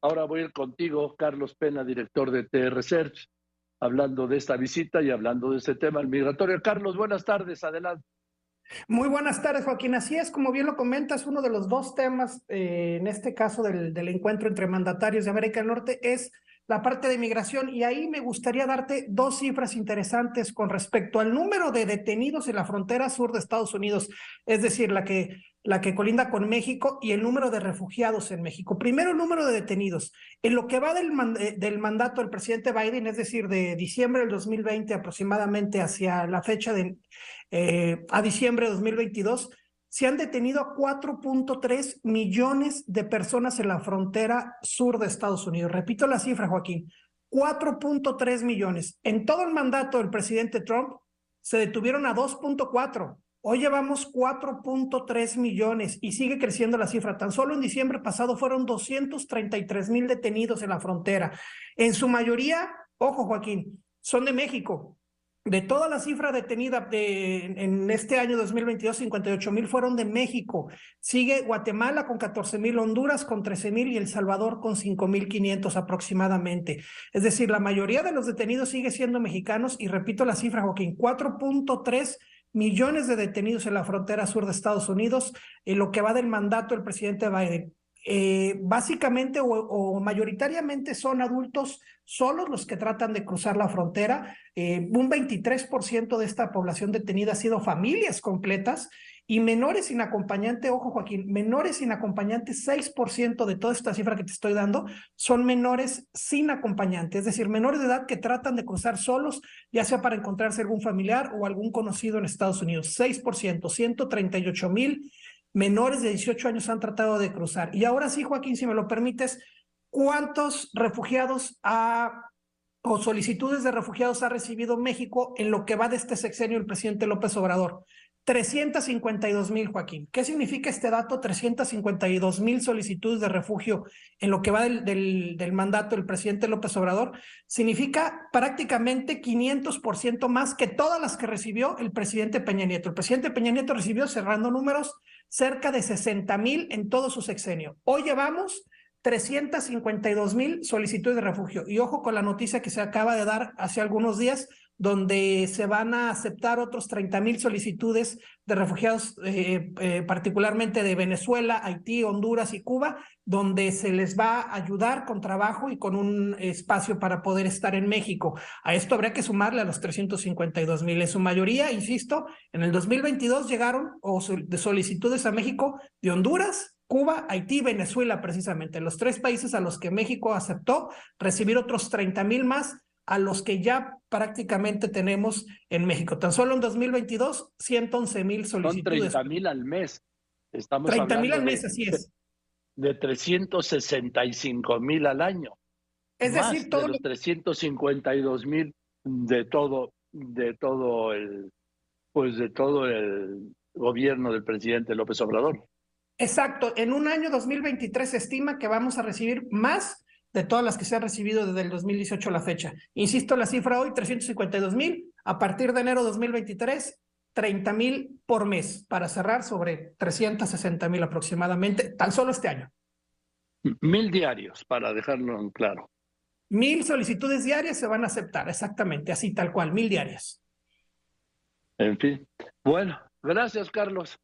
ahora voy a ir contigo, Carlos Pena, director de TR Research, hablando de esta visita y hablando de este tema, el migratorio. Carlos, buenas tardes, adelante. Muy buenas tardes, Joaquín. Así es, como bien lo comentas, uno de los dos temas, eh, en este caso del, del encuentro entre mandatarios de América del Norte, es la parte de migración y ahí me gustaría darte dos cifras interesantes con respecto al número de detenidos en la frontera sur de Estados Unidos, es decir, la que, la que colinda con México y el número de refugiados en México. Primero, el número de detenidos. En lo que va del, eh, del mandato del presidente Biden, es decir, de diciembre del 2020 aproximadamente hacia la fecha de eh, a diciembre de 2022, se han detenido a 4.3 millones de personas en la frontera sur de Estados Unidos. Repito la cifra, Joaquín. 4.3 millones. En todo el mandato del presidente Trump se detuvieron a 2.4. Hoy llevamos 4.3 millones y sigue creciendo la cifra. Tan solo en diciembre pasado fueron 233 mil detenidos en la frontera. En su mayoría, ojo Joaquín, son de México. De toda la cifra detenida de, en este año 2022, 58 mil fueron de México. Sigue Guatemala con 14 mil, Honduras con 13 mil y El Salvador con 5 mil 500 aproximadamente. Es decir, la mayoría de los detenidos sigue siendo mexicanos y repito la cifra, Joaquín, 4.3 millones de detenidos en la frontera sur de Estados Unidos en lo que va del mandato del presidente Biden. Eh, básicamente o, mayoritariamente son adultos solos los que tratan de cruzar la frontera. Eh, un 23% de esta población detenida ha sido familias completas y menores sin acompañante, ojo Joaquín, menores sin acompañante, 6% de toda esta cifra que te estoy dando son menores sin acompañante, es decir, menores de edad que tratan de cruzar solos, ya sea para encontrarse algún familiar o algún conocido en Estados Unidos. 6%, 138 mil menores de 18 años han tratado de cruzar. Y ahora sí, Joaquín, si me lo permites, ¿cuántos refugiados ha, o solicitudes de refugiados ha recibido México en lo que va de este sexenio el presidente López Obrador? 352 mil, Joaquín. ¿Qué significa este dato? 352 mil solicitudes de refugio en lo que va del, del, mandato del presidente López Obrador. Significa prácticamente 500% más que todas las que recibió el presidente Peña Nieto. El presidente Peña Nieto recibió, cerrando números, cerca de 60 mil en todo su sexenio. Hoy llevamos 352 mil solicitudes de refugio. Y ojo con la noticia que se acaba de dar hace algunos días, donde se van a aceptar otros 30 mil solicitudes de refugiados, eh, eh, particularmente de Venezuela, Haití, Honduras y Cuba, donde se les va a ayudar con trabajo y con un espacio para poder estar en México. A esto habría que sumarle a los 352 mil. En su mayoría, insisto, en el 2022 llegaron o de solicitudes a México de Honduras, Cuba, Haití, Venezuela, precisamente, los tres países a los que México aceptó recibir otros 30 mil más a los que ya prácticamente tenemos en México. Tan solo en 2022, 111 mil solicitudes. Son 30 mil al mes. Estamos 30 mil al mes, así es. De 365 mil al año. Es decir, todos los 352 mil de todo, de todo el, pues de todo el gobierno del presidente López Obrador. Exacto. En un año 2023 se estima que vamos a recibir más de todas las que se han recibido desde el 2018 a la fecha. Insisto, la cifra hoy, 352 mil. A partir de enero 2023, 30 mil por mes, para cerrar sobre 360 mil aproximadamente, tan solo este año. Mil diarios, para dejarlo en claro. Mil solicitudes diarias se van a aceptar, exactamente, así tal cual, mil diarias. En fin. Bueno, gracias, Carlos.